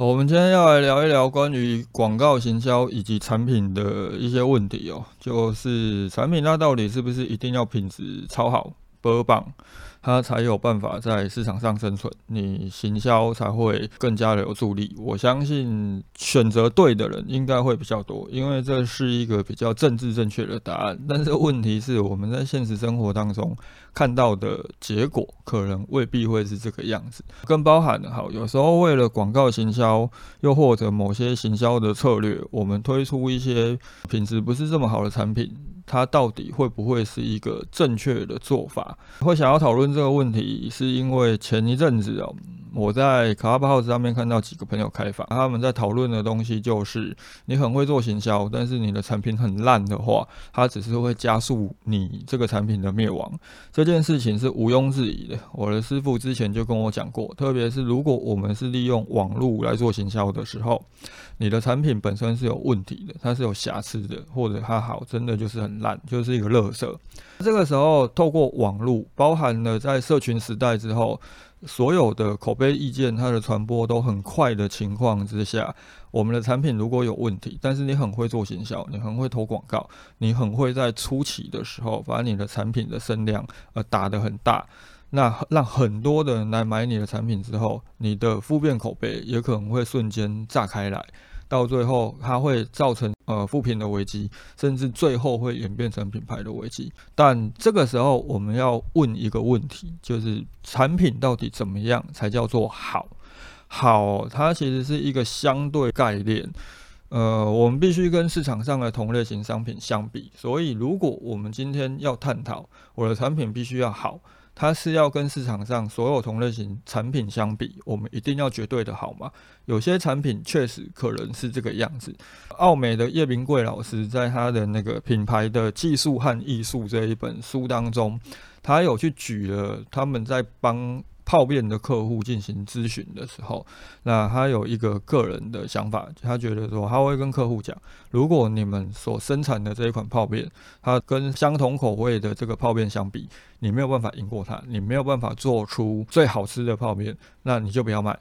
我们今天要来聊一聊关于广告行销以及产品的一些问题哦，就是产品它到底是不是一定要品质超好、波棒？它才有办法在市场上生存，你行销才会更加的有助力。我相信选择对的人应该会比较多，因为这是一个比较政治正确的答案。但是问题是，我们在现实生活当中看到的结果，可能未必会是这个样子。更包含的，好，有时候为了广告行销，又或者某些行销的策略，我们推出一些品质不是这么好的产品。它到底会不会是一个正确的做法？会想要讨论这个问题，是因为前一阵子哦，我在卡巴 house 上面看到几个朋友开房，他们在讨论的东西就是，你很会做行销，但是你的产品很烂的话，它只是会加速你这个产品的灭亡。这件事情是毋庸置疑的。我的师傅之前就跟我讲过，特别是如果我们是利用网络来做行销的时候，你的产品本身是有问题的，它是有瑕疵的，或者它好，真的就是很。烂就是一个垃圾。这个时候，透过网络，包含了在社群时代之后，所有的口碑意见，它的传播都很快的情况之下，我们的产品如果有问题，但是你很会做行销，你很会投广告，你很会在初期的时候把你的产品的声量呃打得很大，那让很多的人来买你的产品之后，你的负面口碑也可能会瞬间炸开来。到最后，它会造成呃负评的危机，甚至最后会演变成品牌的危机。但这个时候，我们要问一个问题，就是产品到底怎么样才叫做好？好，它其实是一个相对概念。呃，我们必须跟市场上的同类型商品相比。所以，如果我们今天要探讨我的产品必须要好。它是要跟市场上所有同类型产品相比，我们一定要绝对的好吗？有些产品确实可能是这个样子。奥美的叶明贵老师在他的那个品牌的技术和艺术这一本书当中，他有去举了他们在帮。泡面的客户进行咨询的时候，那他有一个个人的想法，他觉得说他会跟客户讲，如果你们所生产的这一款泡面，它跟相同口味的这个泡面相比，你没有办法赢过它，你没有办法做出最好吃的泡面，那你就不要卖。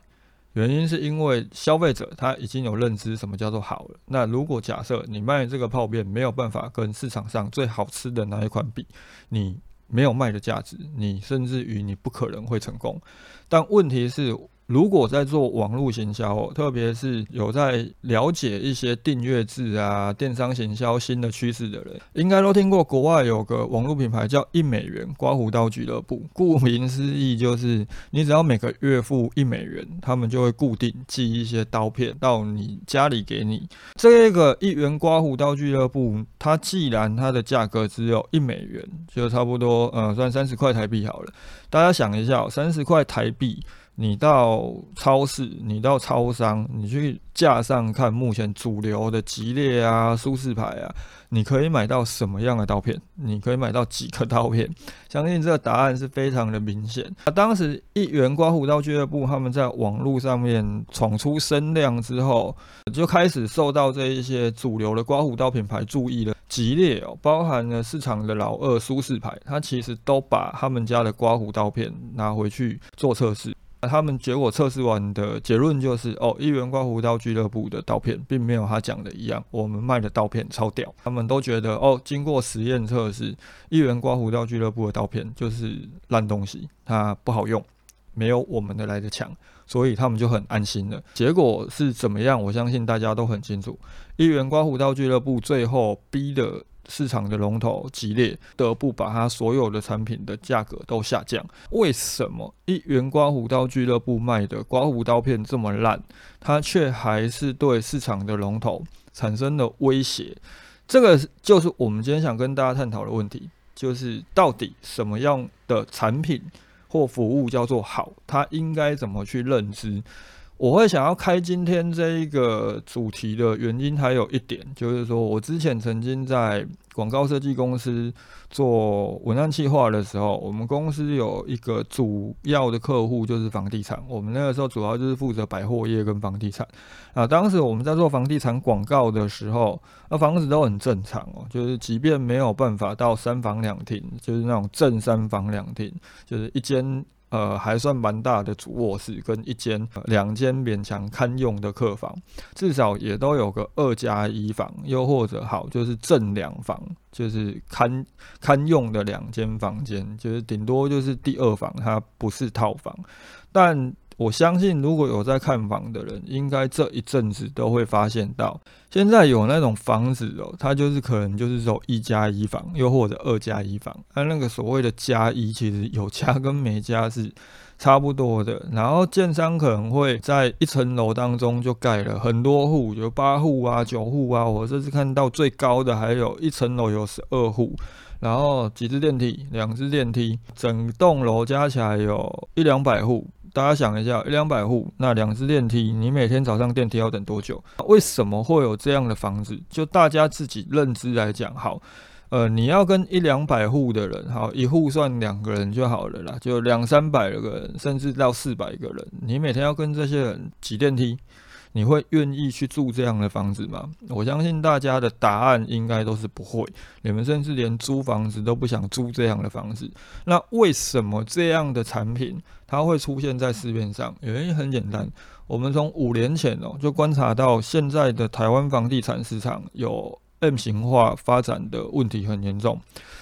原因是因为消费者他已经有认知什么叫做好了。那如果假设你卖这个泡面没有办法跟市场上最好吃的那一款比，你。没有卖的价值，你甚至于你不可能会成功。但问题是。如果在做网络行销，特别是有在了解一些订阅制啊、电商行销新的趋势的人，应该都听过国外有个网络品牌叫一美元刮胡刀俱乐部。顾名思义，就是你只要每个月付一美元，他们就会固定寄一些刀片到你家里给你。这个一元刮胡刀俱乐部，它既然它的价格只有一美元，就差不多呃算三十块台币好了。大家想一下，三十块台币。你到超市，你到超商，你去架上看目前主流的吉列啊、舒适牌啊，你可以买到什么样的刀片？你可以买到几颗刀片？相信这个答案是非常的明显。啊，当时一元刮胡刀俱乐部他们在网络上面闯出声量之后，就开始受到这一些主流的刮胡刀品牌注意了。吉列哦，包含了市场的老二舒适牌，它其实都把他们家的刮胡刀片拿回去做测试。他们结果测试完的结论就是，哦，一元刮胡刀俱乐部的刀片并没有他讲的一样，我们卖的刀片超屌。他们都觉得，哦，经过实验测试，一元刮胡刀俱乐部的刀片就是烂东西，它不好用，没有我们的来的强，所以他们就很安心了。结果是怎么样？我相信大家都很清楚，一元刮胡刀俱乐部最后逼的。市场的龙头激烈，不得不把它所有的产品的价格都下降。为什么一元刮胡刀俱乐部卖的刮胡刀片这么烂，它却还是对市场的龙头产生了威胁？这个就是我们今天想跟大家探讨的问题，就是到底什么样的产品或服务叫做好？它应该怎么去认知？我会想要开今天这一个主题的原因，还有一点就是说，我之前曾经在广告设计公司做文案企划的时候，我们公司有一个主要的客户就是房地产，我们那个时候主要就是负责百货业跟房地产。啊，当时我们在做房地产广告的时候，那房子都很正常哦，就是即便没有办法到三房两厅，就是那种正三房两厅，就是一间。呃，还算蛮大的主卧室跟一间、两间勉强堪用的客房，至少也都有个二加一房，又或者好就是正两房，就是堪堪用的两间房间，就是顶多就是第二房，它不是套房，但。我相信，如果有在看房的人，应该这一阵子都会发现到，现在有那种房子哦，它就是可能就是说一加一房，又或者二加一房。它那个所谓的加一，其实有加跟没加是差不多的。然后建商可能会在一层楼当中就盖了很多户，有八户啊、九户啊。我这次看到最高的还有一层楼有十二户，然后几只电梯，两只电梯，整栋楼加起来有一两百户。大家想一下，一两百户，那两只电梯，你每天早上电梯要等多久？为什么会有这样的房子？就大家自己认知来讲，好，呃，你要跟一两百户的人，好，一户算两个人就好了啦，就两三百个人，甚至到四百个人，你每天要跟这些人挤电梯。你会愿意去住这样的房子吗？我相信大家的答案应该都是不会。你们甚至连租房子都不想租这样的房子。那为什么这样的产品它会出现在市面上？原因很简单，我们从五年前哦就观察到现在的台湾房地产市场有 M 型化发展的问题很严重。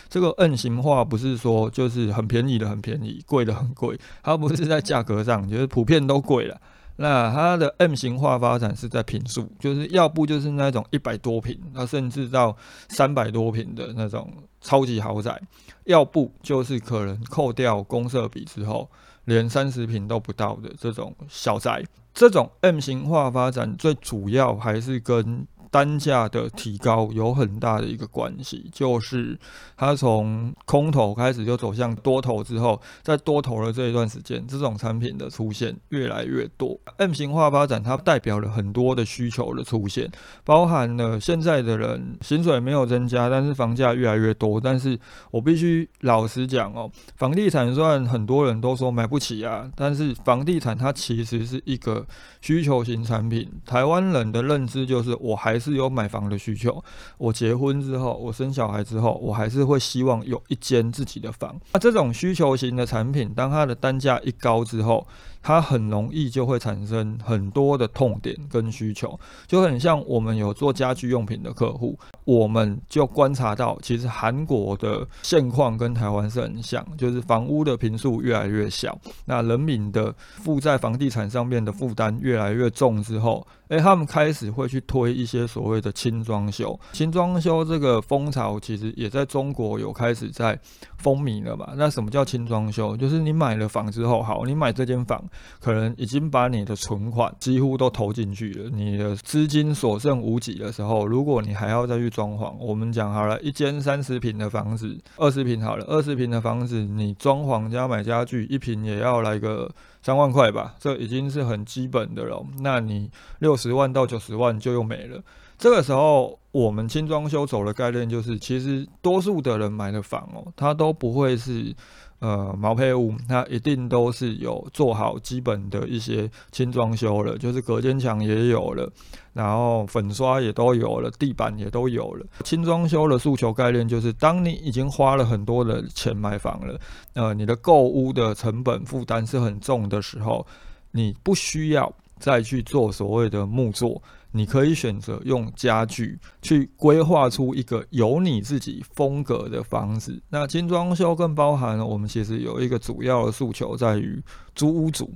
这个 N 型化不是说就是很便宜的很便宜，贵的很贵，它不是在价格上，就是普遍都贵了。那它的 M 型化发展是在平数，就是要不就是那种一百多平，那甚至到三百多平的那种超级豪宅，要不就是可能扣掉公设比之后，连三十平都不到的这种小宅。这种 M 型化发展最主要还是跟单价的提高有很大的一个关系，就是它从空头开始就走向多头之后，在多头的这一段时间，这种产品的出现越来越多。M 型化发展它代表了很多的需求的出现，包含了现在的人薪水没有增加，但是房价越来越多。但是我必须老实讲哦，房地产虽然很多人都说买不起啊，但是房地产它其实是一个需求型产品。台湾人的认知就是我还。还是有买房的需求。我结婚之后，我生小孩之后，我还是会希望有一间自己的房。那这种需求型的产品，当它的单价一高之后，它很容易就会产生很多的痛点跟需求，就很像我们有做家居用品的客户，我们就观察到，其实韩国的现况跟台湾是很像，就是房屋的平数越来越小，那人民的负债房地产上面的负担越来越重之后。诶，他们开始会去推一些所谓的轻装修，轻装修这个风潮其实也在中国有开始在风靡了嘛。那什么叫轻装修？就是你买了房之后，好，你买这间房，可能已经把你的存款几乎都投进去了，你的资金所剩无几的时候，如果你还要再去装潢，我们讲好了，一间三十平的房子，二十平好了，二十平的房子，你装潢加买家具，一平也要来个。三万块吧，这已经是很基本的了。那你六十万到九十万就又没了。这个时候，我们轻装修走的概念就是，其实多数的人买的房哦，它都不会是。呃，毛坯屋它一定都是有做好基本的一些轻装修了，就是隔间墙也有了，然后粉刷也都有了，地板也都有了。轻装修的诉求概念就是，当你已经花了很多的钱买房了，呃，你的购屋的成本负担是很重的时候，你不需要再去做所谓的木作。你可以选择用家具去规划出一个有你自己风格的房子。那精装修更包含了我们其实有一个主要的诉求在于租屋主，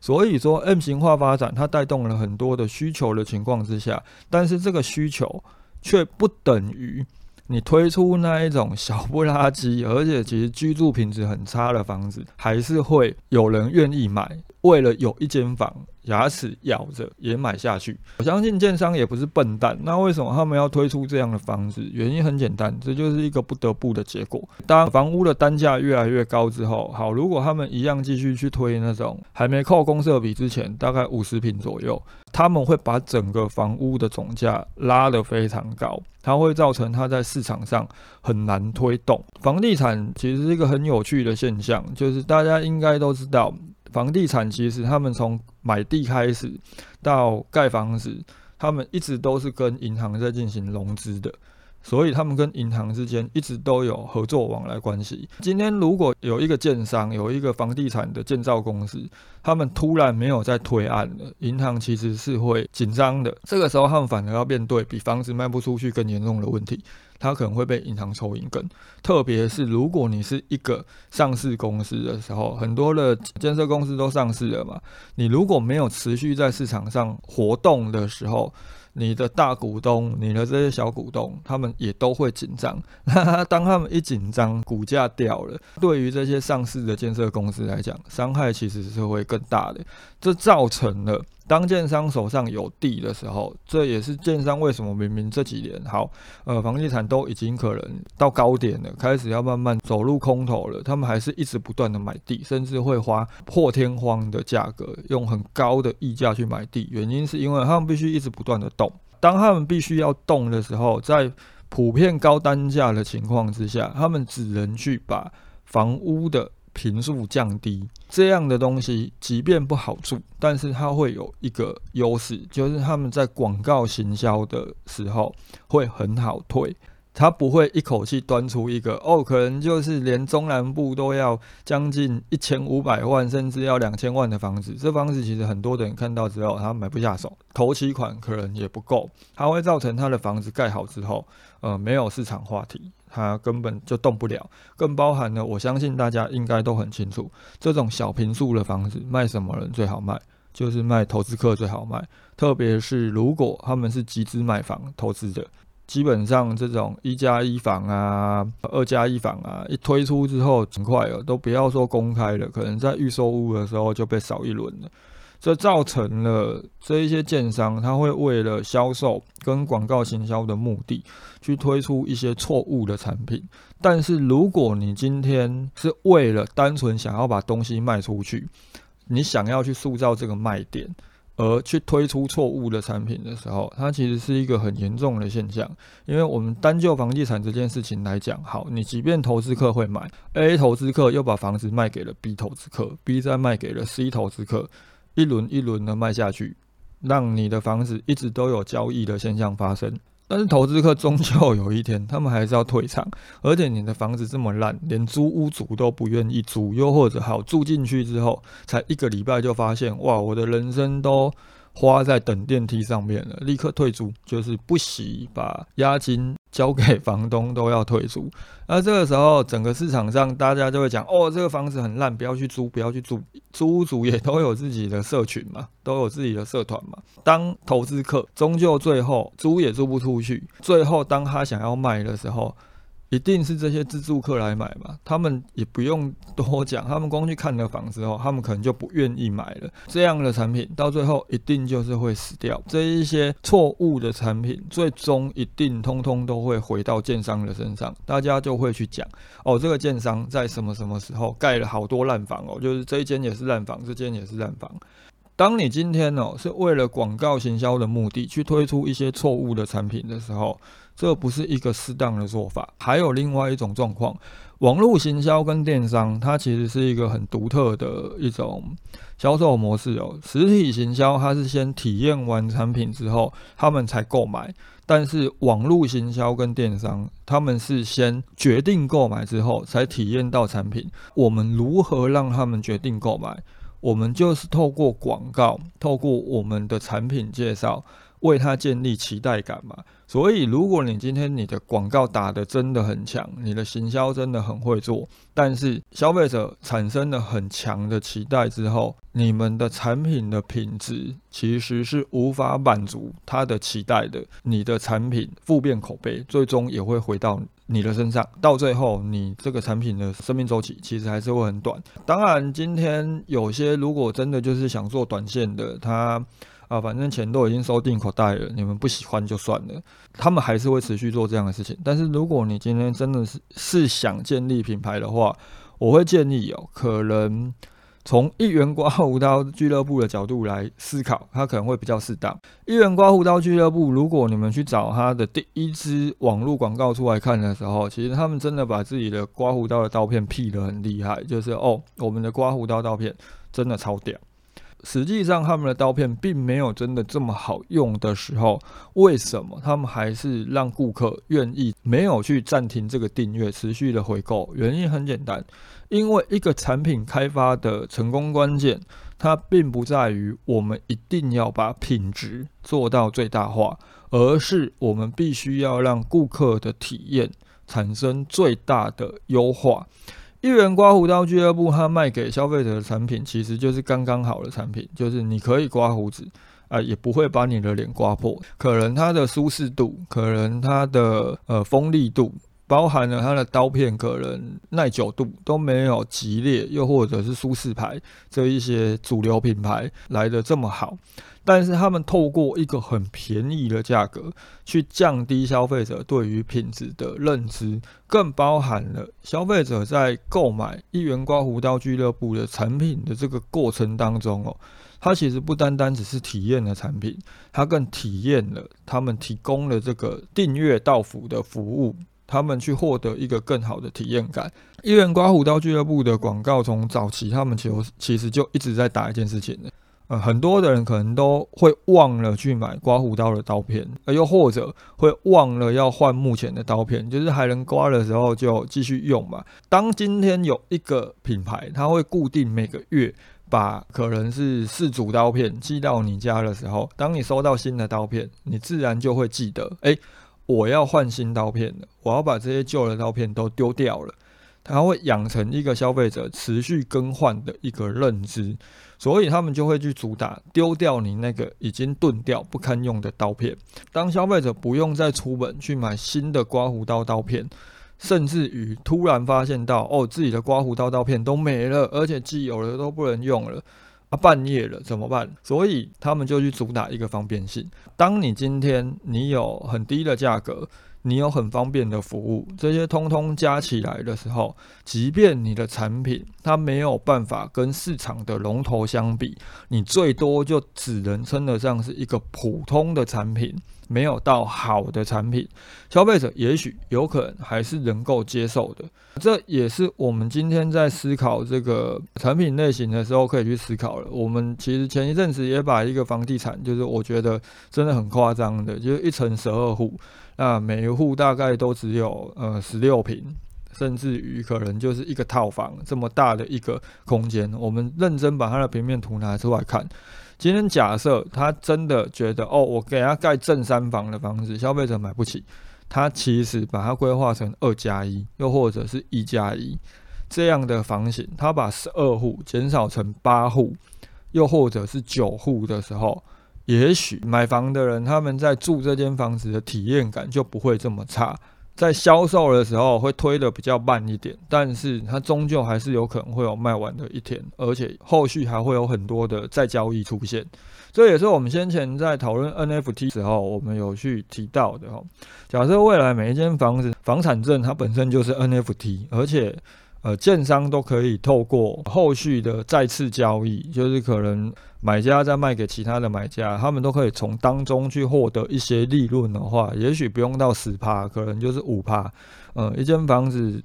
所以说 M 型化发展它带动了很多的需求的情况之下，但是这个需求却不等于你推出那一种小不拉几，而且其实居住品质很差的房子，还是会有人愿意买。为了有一间房，牙齿咬着也买下去。我相信建商也不是笨蛋，那为什么他们要推出这样的房子？原因很简单，这就是一个不得不的结果。当房屋的单价越来越高之后，好，如果他们一样继续去推那种还没扣公设比之前，大概五十平左右，他们会把整个房屋的总价拉得非常高，它会造成它在市场上很难推动。房地产其实是一个很有趣的现象，就是大家应该都知道。房地产其实他们从买地开始到盖房子，他们一直都是跟银行在进行融资的，所以他们跟银行之间一直都有合作往来关系。今天如果有一个建商，有一个房地产的建造公司，他们突然没有在推案了，银行其实是会紧张的。这个时候他们反而要面对比房子卖不出去更严重的问题。它可能会被银行抽银根，特别是如果你是一个上市公司的时候，很多的建设公司都上市了嘛，你如果没有持续在市场上活动的时候，你的大股东、你的这些小股东，他们也都会紧张。当他们一紧张，股价掉了，对于这些上市的建设公司来讲，伤害其实是会更大的。这造成了。当建商手上有地的时候，这也是建商为什么明明这几年好，呃，房地产都已经可能到高点了，开始要慢慢走入空头了，他们还是一直不断的买地，甚至会花破天荒的价格，用很高的溢价去买地。原因是因为他们必须一直不断的动，当他们必须要动的时候，在普遍高单价的情况之下，他们只能去把房屋的。频数降低这样的东西，即便不好住，但是它会有一个优势，就是他们在广告行销的时候会很好推。他不会一口气端出一个哦，可能就是连中南部都要将近一千五百万，甚至要两千万的房子。这房子其实很多的人看到之后，他买不下手，头期款可能也不够，它会造成他的房子盖好之后，呃，没有市场话题。它根本就动不了，更包含了，我相信大家应该都很清楚，这种小平数的房子卖什么人最好卖，就是卖投资客最好卖，特别是如果他们是集资买房投资的，基本上这种一加一房啊、二加一房啊，一推出之后，很快哦，都不要说公开了，可能在预售屋的时候就被扫一轮了。这造成了这一些建商，他会为了销售跟广告行销的目的，去推出一些错误的产品。但是如果你今天是为了单纯想要把东西卖出去，你想要去塑造这个卖点，而去推出错误的产品的时候，它其实是一个很严重的现象。因为我们单就房地产这件事情来讲，好，你即便投资客会买，A 投资客又把房子卖给了 B 投资客，B 再卖给了 C 投资客。一轮一轮的卖下去，让你的房子一直都有交易的现象发生。但是投资客终究有一天，他们还是要退场。而且你的房子这么烂，连租屋主都不愿意租，又或者好住进去之后，才一个礼拜就发现，哇，我的人生都。花在等电梯上面了，立刻退租，就是不惜把押金交给房东都要退租。那这个时候，整个市场上大家就会讲：哦，这个房子很烂，不要去租，不要去租。租屋主也都有自己的社群嘛，都有自己的社团嘛。当投资客终究最后租也租不出去，最后当他想要卖的时候。一定是这些自住客来买嘛？他们也不用多讲，他们光去看了房之后，他们可能就不愿意买了。这样的产品到最后一定就是会死掉。这一些错误的产品，最终一定通通都会回到建商的身上，大家就会去讲哦，这个建商在什么什么时候盖了好多烂房哦，就是这一间也是烂房，这间也是烂房。当你今天哦是为了广告行销的目的去推出一些错误的产品的时候，这不是一个适当的做法。还有另外一种状况，网络行销跟电商，它其实是一个很独特的一种销售模式哦。实体行销它是先体验完产品之后，他们才购买；但是网络行销跟电商，他们是先决定购买之后才体验到产品。我们如何让他们决定购买？我们就是透过广告，透过我们的产品介绍，为它建立期待感嘛。所以，如果你今天你的广告打得真的很强，你的行销真的很会做，但是消费者产生了很强的期待之后，你们的产品的品质其实是无法满足他的期待的，你的产品负面口碑，最终也会回到你的身上，到最后你这个产品的生命周期其实还是会很短。当然，今天有些如果真的就是想做短线的，他。啊，反正钱都已经收进口袋了，你们不喜欢就算了，他们还是会持续做这样的事情。但是如果你今天真的是是想建立品牌的话，我会建议哦，可能从一元刮胡刀俱乐部的角度来思考，它可能会比较适当。一元刮胡刀俱乐部，如果你们去找它的第一支网络广告出来看的时候，其实他们真的把自己的刮胡刀的刀片 P 得很厉害，就是哦，我们的刮胡刀刀片真的超屌。实际上，他们的刀片并没有真的这么好用的时候，为什么他们还是让顾客愿意没有去暂停这个订阅，持续的回购？原因很简单，因为一个产品开发的成功关键，它并不在于我们一定要把品质做到最大化，而是我们必须要让顾客的体验产生最大的优化。一元刮胡刀俱乐部，它卖给消费者的产品其实就是刚刚好的产品，就是你可以刮胡子啊，也不会把你的脸刮破。可能它的舒适度，可能它的呃锋利度，包含了它的刀片，可能耐久度都没有吉列，又或者是舒适牌这一些主流品牌来的这么好。但是他们透过一个很便宜的价格去降低消费者对于品质的认知，更包含了消费者在购买一元刮胡刀俱乐部的产品的这个过程当中哦，它其实不单单只是体验了产品，它更体验了他们提供了这个订阅到付的服务，他们去获得一个更好的体验感。一元刮胡刀俱乐部的广告从早期他们其实其实就一直在打一件事情的。呃，很多的人可能都会忘了去买刮胡刀的刀片，呃，又或者会忘了要换目前的刀片，就是还能刮的时候就继续用嘛。当今天有一个品牌，它会固定每个月把可能是四组刀片寄到你家的时候，当你收到新的刀片，你自然就会记得，哎，我要换新刀片了，我要把这些旧的刀片都丢掉了。它会养成一个消费者持续更换的一个认知。所以他们就会去主打丢掉你那个已经钝掉不堪用的刀片。当消费者不用再出门去买新的刮胡刀刀片，甚至于突然发现到哦自己的刮胡刀刀片都没了，而且既有的都不能用了啊，半夜了怎么办？所以他们就去主打一个方便性。当你今天你有很低的价格。你有很方便的服务，这些通通加起来的时候，即便你的产品它没有办法跟市场的龙头相比，你最多就只能称得上是一个普通的产品。没有到好的产品，消费者也许有可能还是能够接受的。这也是我们今天在思考这个产品类型的时候可以去思考了。我们其实前一阵子也把一个房地产，就是我觉得真的很夸张的，就是一层十二户，那每一户大概都只有呃十六平，甚至于可能就是一个套房这么大的一个空间。我们认真把它的平面图拿出来看。今天假设他真的觉得哦，我给他盖正三房的房子，消费者买不起，他其实把它规划成二加一，又或者是一加一这样的房型，他把十二户减少成八户，又或者是九户的时候，也许买房的人他们在住这间房子的体验感就不会这么差。在销售的时候会推的比较慢一点，但是它终究还是有可能会有卖完的一天，而且后续还会有很多的再交易出现。这也是我们先前在讨论 NFT 时候，我们有去提到的哈。假设未来每一间房子房产证它本身就是 NFT，而且呃，建商都可以透过后续的再次交易，就是可能买家再卖给其他的买家，他们都可以从当中去获得一些利润的话，也许不用到十趴，可能就是五趴。嗯，一间房子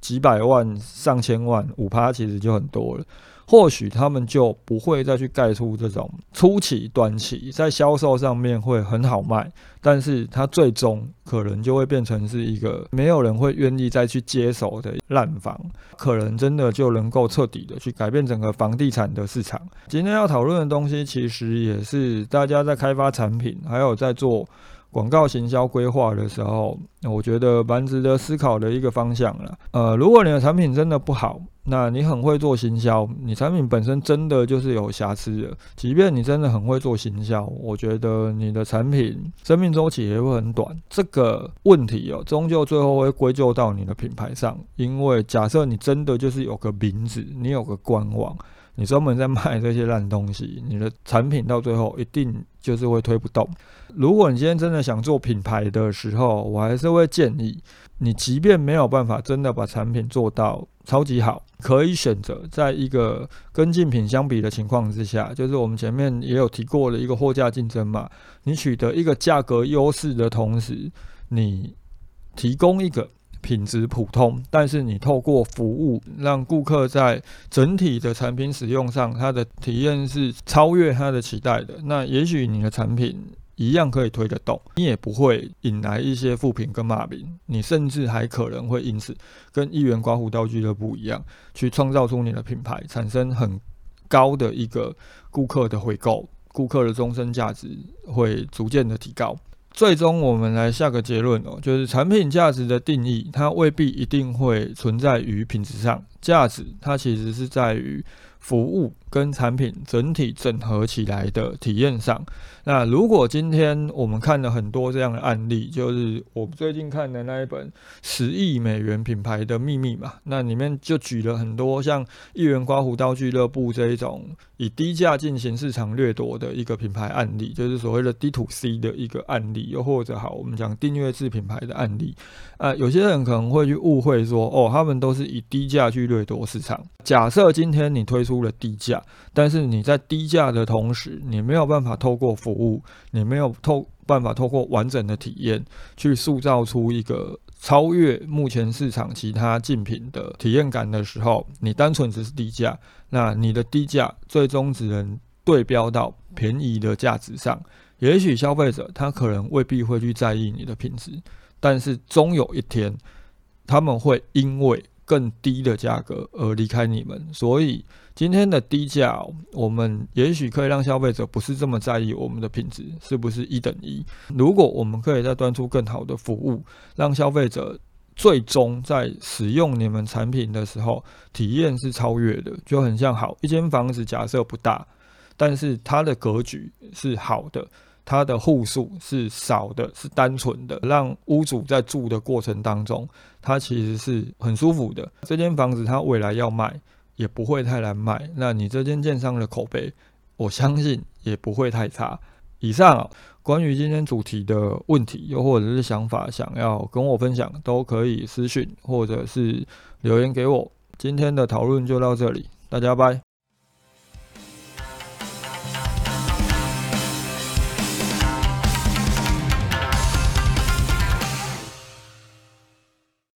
几百万、上千万，五趴其实就很多了。或许他们就不会再去盖出这种初期、短期在销售上面会很好卖，但是它最终可能就会变成是一个没有人会愿意再去接手的烂房，可能真的就能够彻底的去改变整个房地产的市场。今天要讨论的东西，其实也是大家在开发产品，还有在做。广告行销规划的时候，我觉得蛮值得思考的一个方向了。呃，如果你的产品真的不好，那你很会做行销，你产品本身真的就是有瑕疵的。即便你真的很会做行销，我觉得你的产品生命周期也会很短。这个问题哦，终究最后会归咎到你的品牌上，因为假设你真的就是有个名字，你有个官网。你专门在卖这些烂东西，你的产品到最后一定就是会推不动。如果你今天真的想做品牌的时候，我还是会建议你，即便没有办法真的把产品做到超级好，可以选择在一个跟竞品相比的情况之下，就是我们前面也有提过的一个货架竞争嘛，你取得一个价格优势的同时，你提供一个。品质普通，但是你透过服务让顾客在整体的产品使用上，他的体验是超越他的期待的。那也许你的产品一样可以推得动，你也不会引来一些负评跟骂名，你甚至还可能会因此跟一元刮胡刀俱乐部一样，去创造出你的品牌，产生很高的一个顾客的回购，顾客的终身价值会逐渐的提高。最终，我们来下个结论哦，就是产品价值的定义，它未必一定会存在于品质上，价值它其实是在于服务。跟产品整体整合起来的体验上，那如果今天我们看了很多这样的案例，就是我最近看的那一本十亿美元品牌的秘密嘛，那里面就举了很多像一元刮胡刀俱乐部这一种以低价进行市场掠夺的一个品牌案例，就是所谓的 D to C 的一个案例，又或者好，我们讲订阅制品牌的案例。啊，有些人可能会去误会说，哦，他们都是以低价去掠夺市场。假设今天你推出了低价。但是你在低价的同时，你没有办法透过服务，你没有透办法透过完整的体验，去塑造出一个超越目前市场其他竞品的体验感的时候，你单纯只是低价，那你的低价最终只能对标到便宜的价值上。也许消费者他可能未必会去在意你的品质，但是终有一天，他们会因为更低的价格而离开你们，所以。今天的低价，我们也许可以让消费者不是这么在意我们的品质是不是一等一。如果我们可以再端出更好的服务，让消费者最终在使用你们产品的时候，体验是超越的，就很像好一间房子，假设不大，但是它的格局是好的，它的户数是少的，是单纯的，让屋主在住的过程当中，它其实是很舒服的。这间房子它未来要卖。也不会太难卖，那你这间建商的口碑，我相信也不会太差。以上，关于今天主题的问题，又或者是想法，想要跟我分享，都可以私讯或者是留言给我。今天的讨论就到这里，大家拜。